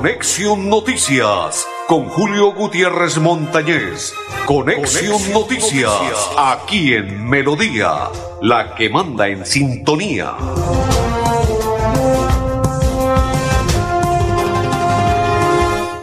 Conexión Noticias con Julio Gutiérrez Montañez. Conexión, Noticias, aquí en Melodía, la que manda en sintonía.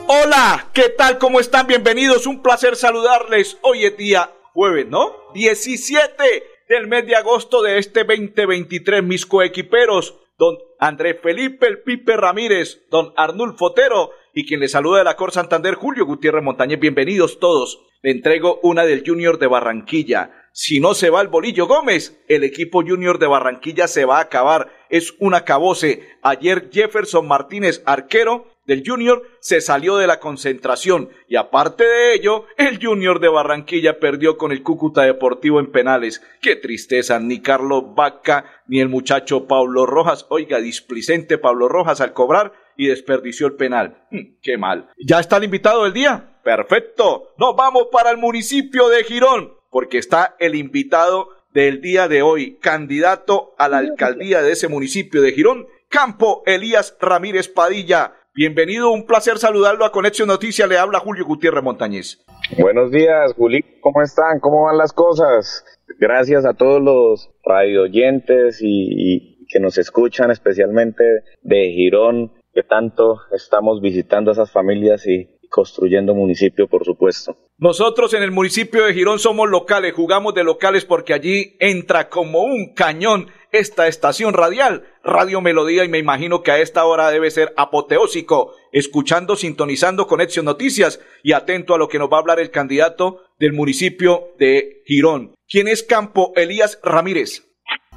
Hola, ¿qué tal? ¿Cómo están? Bienvenidos. Un placer saludarles. Hoy es día jueves, ¿no? 17 del mes de agosto de este 2023, mis coequiperos don Andrés Felipe El Pipe Ramírez, don Arnulfo Fotero y quien le saluda de la Cor Santander, Julio Gutiérrez Montañez. Bienvenidos todos. Le entrego una del Junior de Barranquilla. Si no se va el Bolillo Gómez, el equipo Junior de Barranquilla se va a acabar. Es un acabose. Ayer Jefferson Martínez, arquero, del Junior se salió de la concentración y aparte de ello, el Junior de Barranquilla perdió con el Cúcuta Deportivo en penales. Qué tristeza, ni Carlos Vaca ni el muchacho Pablo Rojas, oiga, displicente Pablo Rojas al cobrar y desperdició el penal. Mm, qué mal. ¿Ya está el invitado del día? Perfecto. Nos vamos para el municipio de Girón, porque está el invitado del día de hoy, candidato a la alcaldía de ese municipio de Girón, Campo Elías Ramírez Padilla. Bienvenido, un placer saludarlo a Conexión Noticias. Le habla Julio Gutiérrez Montañez. Buenos días, Juli. ¿Cómo están? ¿Cómo van las cosas? Gracias a todos los radioyentes y, y que nos escuchan, especialmente de Girón, que tanto estamos visitando a esas familias y construyendo municipio, por supuesto. Nosotros en el municipio de Girón somos locales, jugamos de locales porque allí entra como un cañón esta estación radial, Radio Melodía, y me imagino que a esta hora debe ser apoteósico, escuchando, sintonizando Conexión Noticias y atento a lo que nos va a hablar el candidato del municipio de Girón. ¿Quién es Campo Elías Ramírez?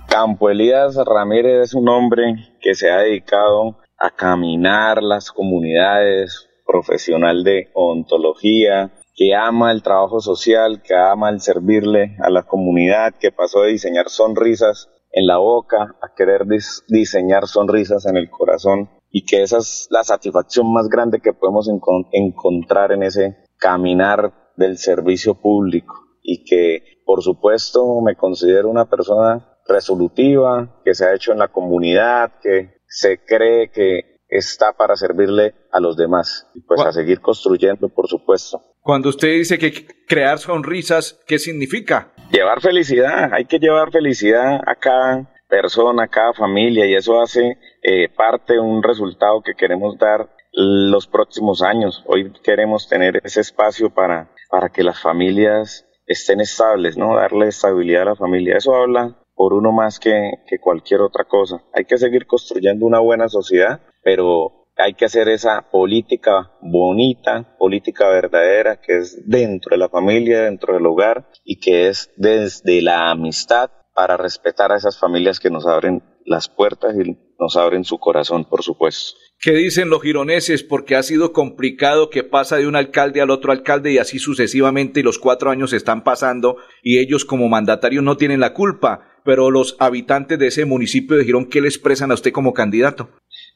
Campo Elías Ramírez es un hombre que se ha dedicado a caminar las comunidades, profesional de ontología, que ama el trabajo social, que ama el servirle a la comunidad, que pasó de diseñar sonrisas en la boca a querer diseñar sonrisas en el corazón y que esa es la satisfacción más grande que podemos encontrar en ese caminar del servicio público y que por supuesto me considero una persona resolutiva, que se ha hecho en la comunidad, que se cree que está para servirle a los demás y pues a seguir construyendo, por supuesto. Cuando usted dice que crear sonrisas, ¿qué significa? Llevar felicidad, hay que llevar felicidad a cada persona, a cada familia y eso hace eh, parte de un resultado que queremos dar los próximos años. Hoy queremos tener ese espacio para, para que las familias estén estables, ¿no? Darle estabilidad a la familia. Eso habla por uno más que, que cualquier otra cosa. Hay que seguir construyendo una buena sociedad, pero hay que hacer esa política bonita, política verdadera, que es dentro de la familia, dentro del hogar y que es desde la amistad para respetar a esas familias que nos abren las puertas y nos abren su corazón, por supuesto. ¿Qué dicen los gironeses? Porque ha sido complicado que pasa de un alcalde al otro alcalde y así sucesivamente y los cuatro años están pasando y ellos como mandatarios no tienen la culpa pero los habitantes de ese municipio de Girón, ¿qué le expresan a usted como candidato?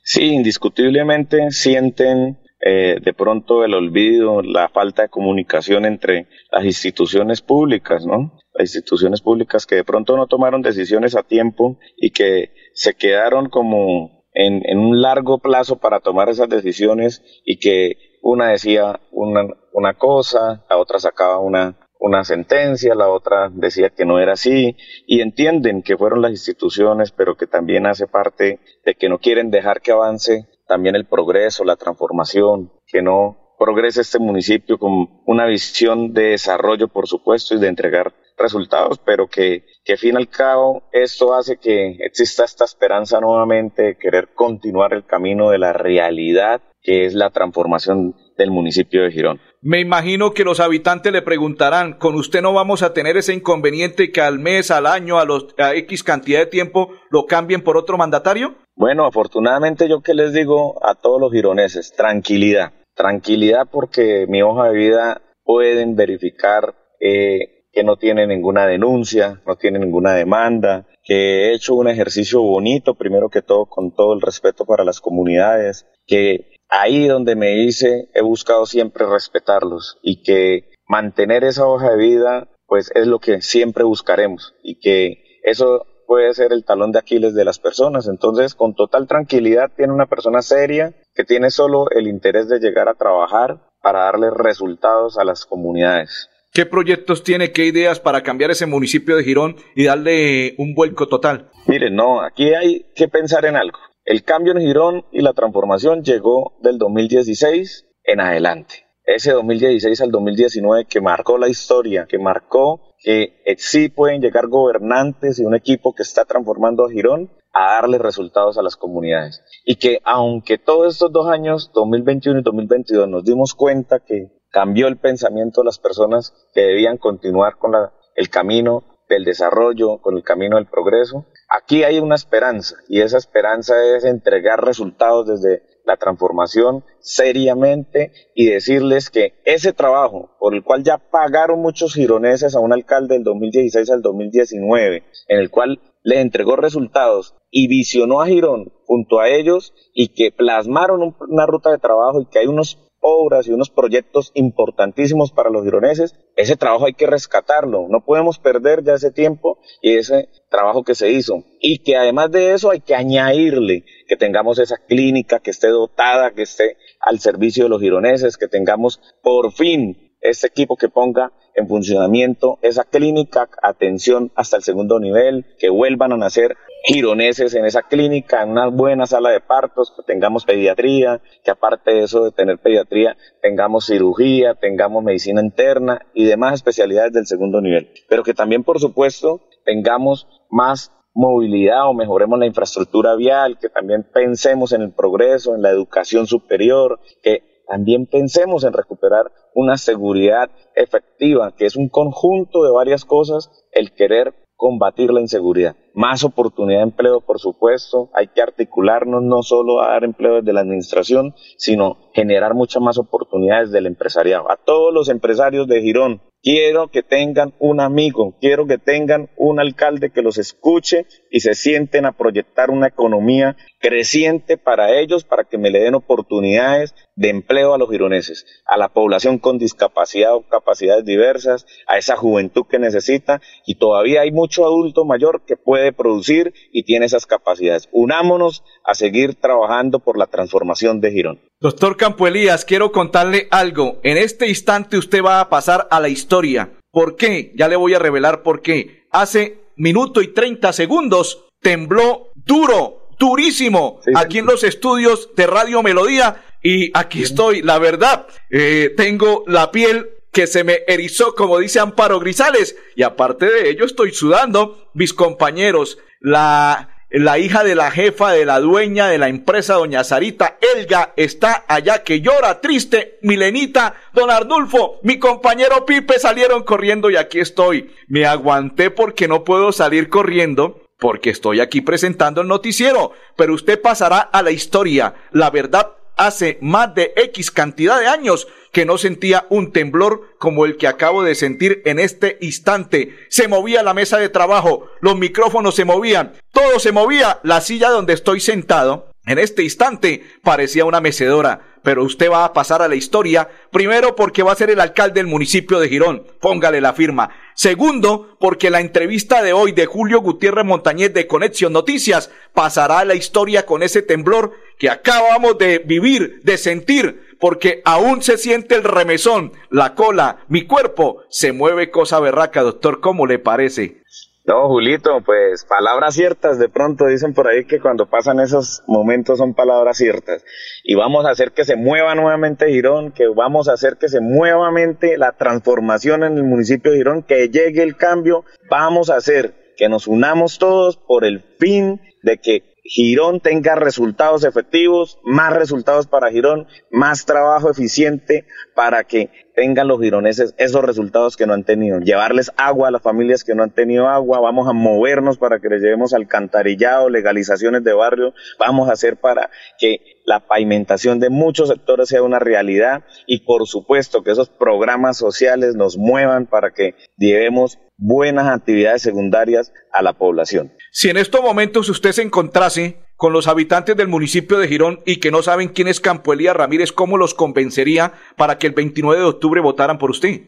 Sí, indiscutiblemente sienten eh, de pronto el olvido, la falta de comunicación entre las instituciones públicas, ¿no? Las instituciones públicas que de pronto no tomaron decisiones a tiempo y que se quedaron como en, en un largo plazo para tomar esas decisiones y que una decía una, una cosa, la otra sacaba una, una sentencia, la otra decía que no era así, y entienden que fueron las instituciones, pero que también hace parte de que no quieren dejar que avance también el progreso, la transformación, que no progrese este municipio con una visión de desarrollo, por supuesto, y de entregar resultados, pero que, que fin al cabo esto hace que exista esta esperanza nuevamente de querer continuar el camino de la realidad, que es la transformación del municipio de Girón. Me imagino que los habitantes le preguntarán, ¿con usted no vamos a tener ese inconveniente que al mes, al año, a los a X cantidad de tiempo lo cambien por otro mandatario? Bueno, afortunadamente yo que les digo a todos los gironeses, tranquilidad, tranquilidad porque mi hoja de vida pueden verificar eh, que no tiene ninguna denuncia, no tiene ninguna demanda, que he hecho un ejercicio bonito, primero que todo con todo el respeto para las comunidades, que ahí donde me hice he buscado siempre respetarlos y que mantener esa hoja de vida pues es lo que siempre buscaremos y que eso puede ser el talón de Aquiles de las personas. Entonces, con total tranquilidad, tiene una persona seria que tiene solo el interés de llegar a trabajar para darle resultados a las comunidades. ¿Qué proyectos tiene, qué ideas para cambiar ese municipio de Girón y darle un vuelco total? Miren, no, aquí hay que pensar en algo. El cambio en Girón y la transformación llegó del 2016 en adelante. Ese 2016 al 2019 que marcó la historia, que marcó que sí pueden llegar gobernantes y un equipo que está transformando a Girón a darle resultados a las comunidades. Y que aunque todos estos dos años, 2021 y 2022, nos dimos cuenta que cambió el pensamiento de las personas que debían continuar con el camino del desarrollo, con el camino del progreso. Aquí hay una esperanza y esa esperanza es entregar resultados desde la transformación seriamente y decirles que ese trabajo por el cual ya pagaron muchos gironeses a un alcalde del 2016 al 2019, en el cual le entregó resultados y visionó a Girón junto a ellos y que plasmaron una ruta de trabajo y que hay unos obras y unos proyectos importantísimos para los gironeses, ese trabajo hay que rescatarlo, no podemos perder ya ese tiempo y ese trabajo que se hizo. Y que además de eso hay que añadirle que tengamos esa clínica que esté dotada, que esté al servicio de los gironeses, que tengamos por fin ese equipo que ponga en funcionamiento esa clínica, atención hasta el segundo nivel, que vuelvan a nacer gironeses en esa clínica, en una buena sala de partos, que tengamos pediatría, que aparte de eso de tener pediatría, tengamos cirugía, tengamos medicina interna y demás especialidades del segundo nivel. Pero que también, por supuesto, tengamos más movilidad o mejoremos la infraestructura vial, que también pensemos en el progreso, en la educación superior, que también pensemos en recuperar una seguridad efectiva, que es un conjunto de varias cosas, el querer combatir la inseguridad. Más oportunidad de empleo, por supuesto. Hay que articularnos no solo a dar empleo desde la administración, sino generar muchas más oportunidades del empresariado. A todos los empresarios de Girón, quiero que tengan un amigo, quiero que tengan un alcalde que los escuche y se sienten a proyectar una economía creciente para ellos, para que me le den oportunidades de empleo a los gironeses, a la población con discapacidad o capacidades diversas, a esa juventud que necesita y todavía hay mucho adulto mayor que puede producir y tiene esas capacidades. Unámonos a seguir trabajando por la transformación de Girón. Doctor Campo Elías, quiero contarle algo. En este instante usted va a pasar a la historia. ¿Por qué? Ya le voy a revelar por qué. Hace minuto y 30 segundos tembló duro durísimo aquí en los estudios de Radio Melodía y aquí estoy, la verdad, eh, tengo la piel que se me erizó, como dice Amparo Grisales, y aparte de ello estoy sudando, mis compañeros, la, la hija de la jefa, de la dueña de la empresa, doña Sarita, Elga, está allá que llora triste, Milenita, don Arnulfo, mi compañero Pipe salieron corriendo y aquí estoy. Me aguanté porque no puedo salir corriendo porque estoy aquí presentando el noticiero, pero usted pasará a la historia. La verdad, hace más de X cantidad de años que no sentía un temblor como el que acabo de sentir en este instante. Se movía la mesa de trabajo, los micrófonos se movían, todo se movía, la silla donde estoy sentado en este instante parecía una mecedora, pero usted va a pasar a la historia, primero porque va a ser el alcalde del municipio de Girón, póngale la firma. Segundo, porque la entrevista de hoy de Julio Gutiérrez Montañez de Conexión Noticias pasará a la historia con ese temblor que acabamos de vivir, de sentir, porque aún se siente el remesón, la cola, mi cuerpo se mueve cosa berraca, doctor, ¿cómo le parece? No, Julito, pues palabras ciertas, de pronto dicen por ahí que cuando pasan esos momentos son palabras ciertas. Y vamos a hacer que se mueva nuevamente Girón, que vamos a hacer que se mueva nuevamente la transformación en el municipio de Girón, que llegue el cambio, vamos a hacer que nos unamos todos por el fin de que Girón tenga resultados efectivos, más resultados para Girón, más trabajo eficiente para que tengan los gironeses esos resultados que no han tenido. Llevarles agua a las familias que no han tenido agua, vamos a movernos para que les llevemos alcantarillado, legalizaciones de barrio, vamos a hacer para que la pavimentación de muchos sectores sea una realidad y por supuesto que esos programas sociales nos muevan para que llevemos buenas actividades secundarias a la población. Si en estos momentos usted se encontrase con los habitantes del municipio de Girón y que no saben quién es Campo Elías Ramírez, ¿cómo los convencería para que el 29 de octubre votaran por usted?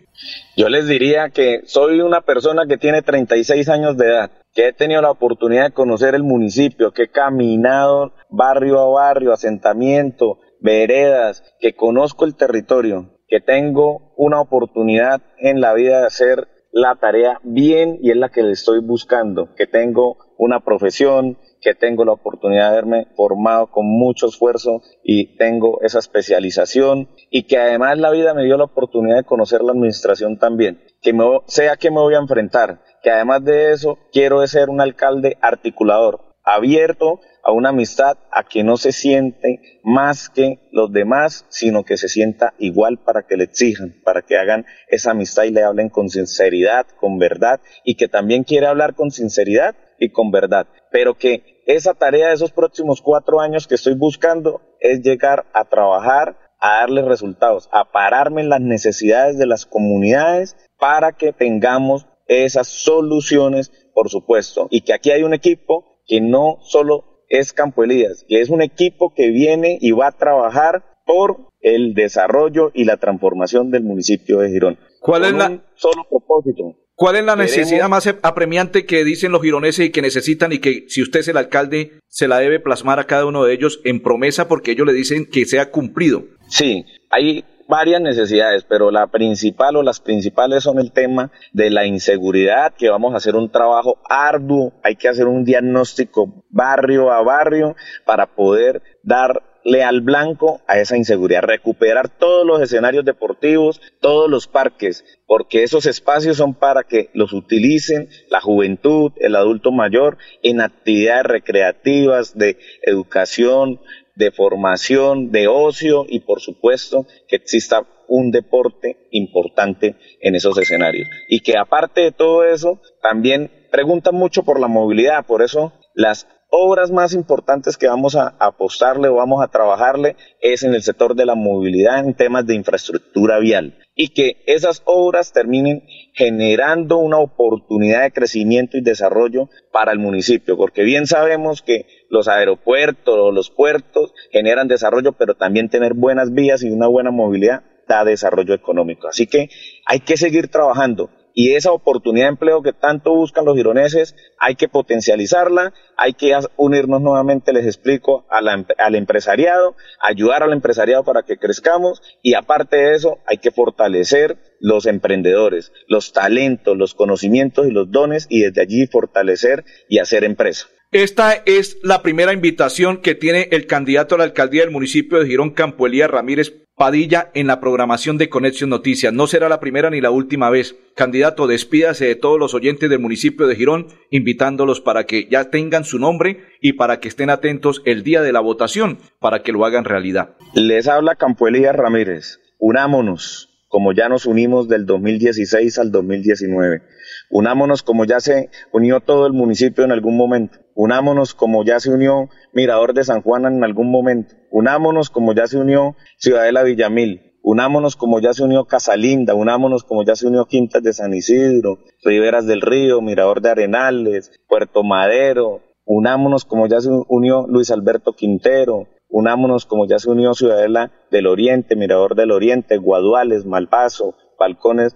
Yo les diría que soy una persona que tiene 36 años de edad, que he tenido la oportunidad de conocer el municipio, que he caminado barrio a barrio, asentamiento, veredas, que conozco el territorio, que tengo una oportunidad en la vida de hacer la tarea bien y es la que le estoy buscando, que tengo una profesión, que tengo la oportunidad de haberme formado con mucho esfuerzo y tengo esa especialización y que además la vida me dio la oportunidad de conocer la administración también, que me, sé a qué me voy a enfrentar, que además de eso quiero ser un alcalde articulador, abierto a una amistad a que no se siente más que los demás, sino que se sienta igual para que le exijan, para que hagan esa amistad y le hablen con sinceridad, con verdad, y que también quiere hablar con sinceridad y con verdad, pero que esa tarea de esos próximos cuatro años que estoy buscando es llegar a trabajar, a darle resultados, a pararme en las necesidades de las comunidades para que tengamos esas soluciones, por supuesto, y que aquí hay un equipo que no solo es Campo Elías, que es un equipo que viene y va a trabajar por el desarrollo y la transformación del municipio de Girón. ¿Cuál es la solo propósito? ¿Cuál es la necesidad más apremiante que dicen los gironeses y que necesitan y que si usted es el alcalde se la debe plasmar a cada uno de ellos en promesa porque ellos le dicen que sea cumplido? Sí, hay varias necesidades, pero la principal o las principales son el tema de la inseguridad, que vamos a hacer un trabajo arduo, hay que hacer un diagnóstico barrio a barrio para poder darle al blanco a esa inseguridad, recuperar todos los escenarios deportivos, todos los parques, porque esos espacios son para que los utilicen la juventud, el adulto mayor, en actividades recreativas, de educación, de formación, de ocio y por supuesto que exista un deporte importante en esos escenarios. Y que aparte de todo eso, también preguntan mucho por la movilidad, por eso las obras más importantes que vamos a apostarle o vamos a trabajarle es en el sector de la movilidad en temas de infraestructura vial y que esas obras terminen generando una oportunidad de crecimiento y desarrollo para el municipio, porque bien sabemos que los aeropuertos o los puertos generan desarrollo, pero también tener buenas vías y una buena movilidad da desarrollo económico. Así que hay que seguir trabajando y esa oportunidad de empleo que tanto buscan los gironeses hay que potencializarla, hay que unirnos nuevamente, les explico, al empresariado, ayudar al empresariado para que crezcamos y aparte de eso hay que fortalecer los emprendedores, los talentos, los conocimientos y los dones y desde allí fortalecer y hacer empresa. Esta es la primera invitación que tiene el candidato a la alcaldía del municipio de Girón, Campo Elías Ramírez Padilla, en la programación de Conexión Noticias. No será la primera ni la última vez. Candidato, despídase de todos los oyentes del municipio de Girón, invitándolos para que ya tengan su nombre y para que estén atentos el día de la votación, para que lo hagan realidad. Les habla Campo Elías Ramírez. Unámonos como ya nos unimos del 2016 al 2019. Unámonos como ya se unió todo el municipio en algún momento. Unámonos como ya se unió Mirador de San Juan en algún momento. Unámonos como ya se unió Ciudadela Villamil. Unámonos como ya se unió Casalinda, unámonos como ya se unió Quintas de San Isidro, Riberas del Río, Mirador de Arenales, Puerto Madero, unámonos como ya se unió Luis Alberto Quintero, Unámonos como ya se unió Ciudadela del Oriente, Mirador del Oriente, Guaduales, Malpaso, Balcones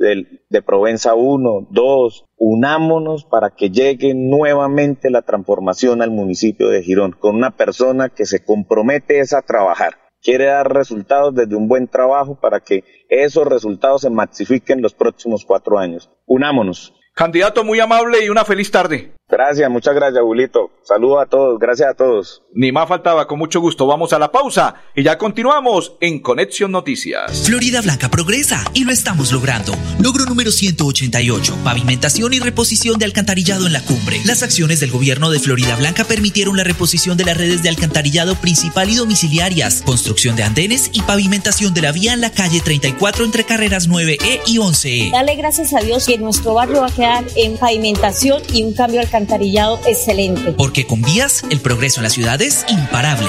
de Provenza 1, 2. Unámonos para que llegue nuevamente la transformación al municipio de Girón, con una persona que se compromete a trabajar. Quiere dar resultados desde un buen trabajo para que esos resultados se maxifiquen los próximos cuatro años. Unámonos. Candidato muy amable y una feliz tarde. Gracias, muchas gracias, Bulito. Saludos a todos, gracias a todos. Ni más faltaba, con mucho gusto. Vamos a la pausa y ya continuamos en Conexión Noticias. Florida Blanca progresa y lo estamos logrando. Logro número 188, pavimentación y reposición de alcantarillado en la cumbre. Las acciones del gobierno de Florida Blanca permitieron la reposición de las redes de alcantarillado principal y domiciliarias, construcción de andenes y pavimentación de la vía en la calle 34 entre carreras 9E y 11E. Dale gracias a Dios que nuestro barrio va a quedar en pavimentación y un cambio alcantarillado alcantarillado excelente. Porque con vías el progreso en la ciudad es imparable.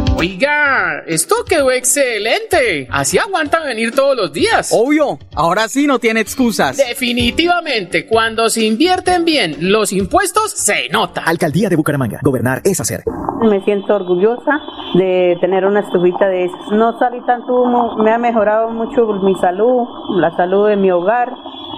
Oiga, esto quedó excelente. Así aguanta venir todos los días. Obvio, ahora sí no tiene excusas. Definitivamente, cuando se invierten bien los impuestos, se nota. Alcaldía de Bucaramanga. Gobernar es hacer. Me siento orgullosa de tener una estufita de esas. No salí tanto humo, me ha mejorado mucho mi salud, la salud de mi hogar.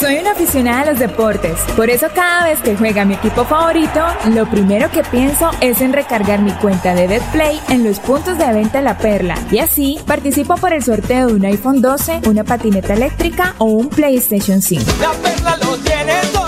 Soy una aficionada a los deportes, por eso cada vez que juega mi equipo favorito, lo primero que pienso es en recargar mi cuenta de BetPlay en los puntos de venta La Perla. Y así participo por el sorteo de un iPhone 12, una patineta eléctrica o un PlayStation 5. La Perla lo tiene todo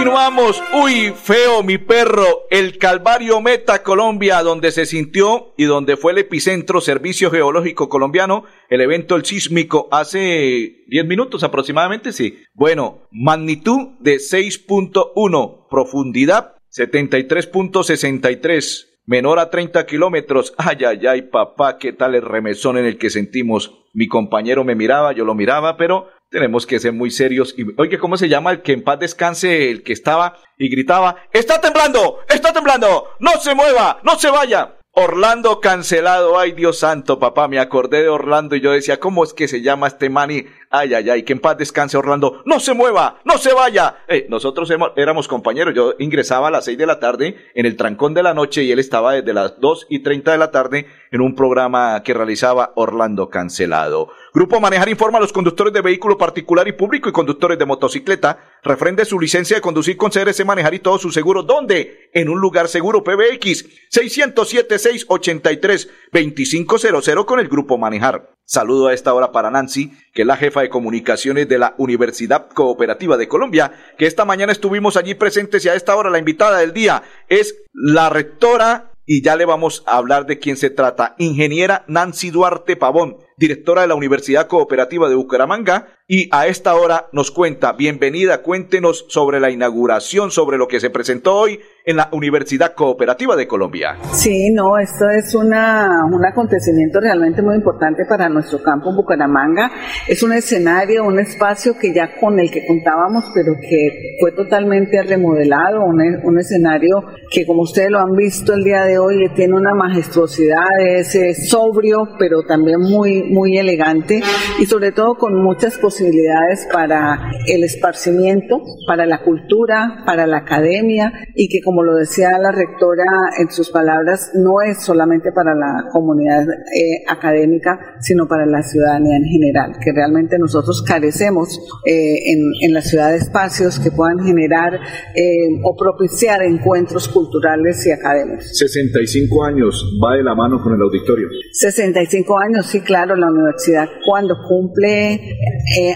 Continuamos. Uy, feo mi perro. El Calvario Meta Colombia, donde se sintió y donde fue el epicentro Servicio Geológico Colombiano, el evento El Sísmico, hace 10 minutos aproximadamente, sí. Bueno, magnitud de 6.1, profundidad 73.63 menor a 30 kilómetros. Ay, ay, ay, papá, qué tal el remesón en el que sentimos. Mi compañero me miraba, yo lo miraba, pero tenemos que ser muy serios. Y, oye, ¿cómo se llama el que en paz descanse, el que estaba y gritaba, está temblando, está temblando, no se mueva, no se vaya? Orlando cancelado, ay Dios santo, papá, me acordé de Orlando y yo decía, ¿cómo es que se llama este mani? Ay, ay, ay, que en paz descanse Orlando, no se mueva, no se vaya. Eh, nosotros éramos compañeros, yo ingresaba a las seis de la tarde en el trancón de la noche y él estaba desde las dos y treinta de la tarde en un programa que realizaba Orlando cancelado. Grupo Manejar informa a los conductores de vehículo particular y público y conductores de motocicleta. Refrende su licencia de conducir con CRC Manejar y todo su seguro. ¿Dónde? En un lugar seguro. PBX 607-683-2500 con el Grupo Manejar. Saludo a esta hora para Nancy, que es la jefa de comunicaciones de la Universidad Cooperativa de Colombia, que esta mañana estuvimos allí presentes y a esta hora la invitada del día es la rectora y ya le vamos a hablar de quién se trata. Ingeniera Nancy Duarte Pavón, directora de la Universidad Cooperativa de Bucaramanga, y a esta hora nos cuenta, bienvenida, cuéntenos sobre la inauguración, sobre lo que se presentó hoy en la Universidad Cooperativa de Colombia. Sí, no, esto es una, un acontecimiento realmente muy importante para nuestro campo en Bucaramanga. Es un escenario, un espacio que ya con el que contábamos, pero que fue totalmente remodelado, un, un escenario que como ustedes lo han visto el día de hoy, tiene una majestuosidad, es sobrio, pero también muy, muy elegante y sobre todo con muchas posibilidades para el esparcimiento, para la cultura, para la academia y que como lo decía la rectora en sus palabras, no es solamente para la comunidad eh, académica, sino para la ciudadanía en general, que realmente nosotros carecemos eh, en, la ciudad de espacios que puedan generar eh, o propiciar encuentros culturales y académicos. 65 años va de la mano con el auditorio. 65 años, sí, claro, la universidad cuando cumple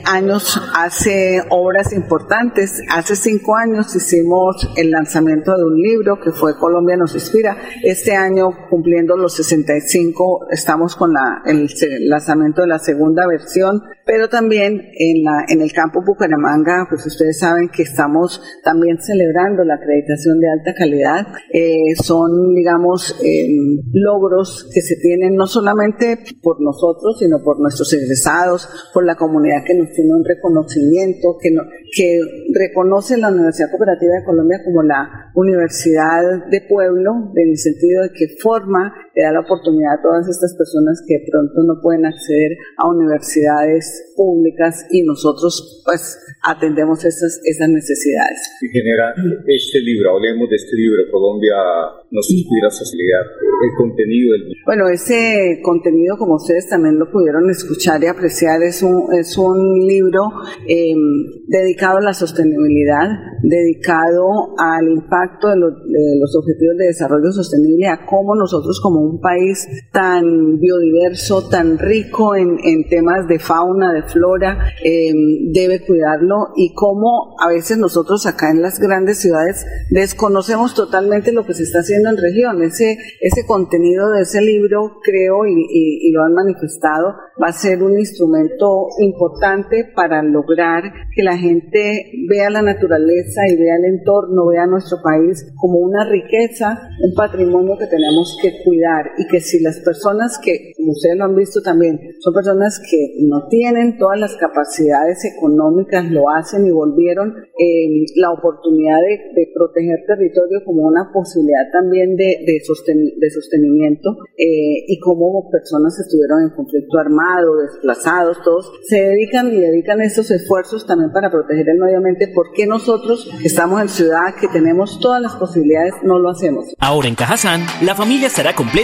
años hace obras importantes. Hace cinco años hicimos el lanzamiento de un libro que fue Colombia nos inspira. Este año, cumpliendo los 65, estamos con la, el lanzamiento de la segunda versión pero también en, la, en el campo Bucaramanga, pues ustedes saben que estamos también celebrando la acreditación de alta calidad. Eh, son, digamos, eh, logros que se tienen no solamente por nosotros, sino por nuestros egresados, por la comunidad que nos tiene un reconocimiento, que, no, que reconoce la Universidad Cooperativa de Colombia como la universidad de pueblo, en el sentido de que forma, le da la oportunidad a todas estas personas que de pronto no pueden acceder a universidades públicas y nosotros pues atendemos esas, esas necesidades. Y genera este libro, hablemos de este libro, Colombia nos inspira facilidad, el contenido del libro. Bueno, ese contenido, como ustedes también lo pudieron escuchar y apreciar, es un, es un libro eh, dedicado a la sostenibilidad, dedicado al impacto de, lo, de, los objetivos de desarrollo sostenible, a cómo nosotros como un país tan biodiverso, tan rico en, temas de fauna, de flora, eh, debe cuidarlo y cómo a veces nosotros acá en las grandes ciudades desconocemos totalmente lo que se está haciendo en región. Ese, contenido de ese libro, creo, y lo han manifestado, va a ser un instrumento importante para lograr que la gente vea la naturaleza y vea el entorno, vea nuestro país como una riqueza, un patrimonio que tenemos que cuidar y que si las personas que, como ustedes lo han visto también, son personas que no tienen todas las capacidades económicas, lo hacen y volvieron eh, la oportunidad de, de, proteger territorio como una posibilidad también de, de, de sostenimiento eh, y como personas estuvieron en conflicto armado, desplazados, todos se dedican y dedican estos esfuerzos también para proteger el medio ambiente. ¿Por nosotros estamos en ciudad que tenemos todas las posibilidades no lo hacemos? Ahora en Cajazán, la familia estará completa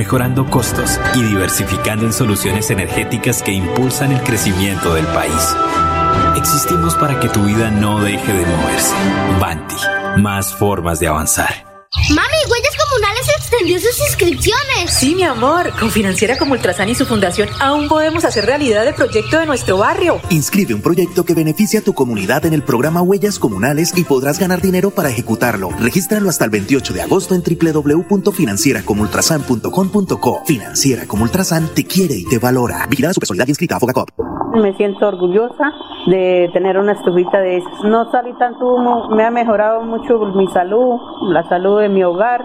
mejorando costos y diversificando en soluciones energéticas que impulsan el crecimiento del país. Existimos para que tu vida no deje de moverse. Banti, más formas de avanzar. Mami, Huellas sus inscripciones. Sí, mi amor. Con Financiera como Ultrasan y su fundación aún podemos hacer realidad el proyecto de nuestro barrio. Inscribe un proyecto que beneficie a tu comunidad en el programa Huellas Comunales y podrás ganar dinero para ejecutarlo. Regístralo hasta el 28 de agosto en www.financieracomultrasan.com.co. Financiera como Ultrasan te quiere y te valora. Vigilada su personalidad inscrita a Fogacop. Me siento orgullosa de tener una estufita de esas. No salí tanto humo, me ha mejorado mucho mi salud, la salud de mi hogar.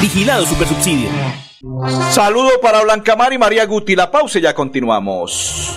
Vigilado Supersubsidio. Saludo para Blanca Mar y María Guti. La pausa y ya continuamos.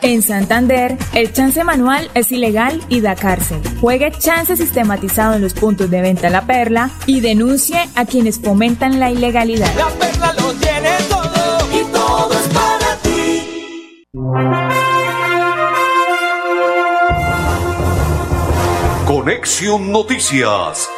En Santander, el chance manual es ilegal y da cárcel. Juegue chance sistematizado en los puntos de venta La Perla y denuncie a quienes fomentan la ilegalidad. La perla lo tiene todo y todo es para ti. Conexión Noticias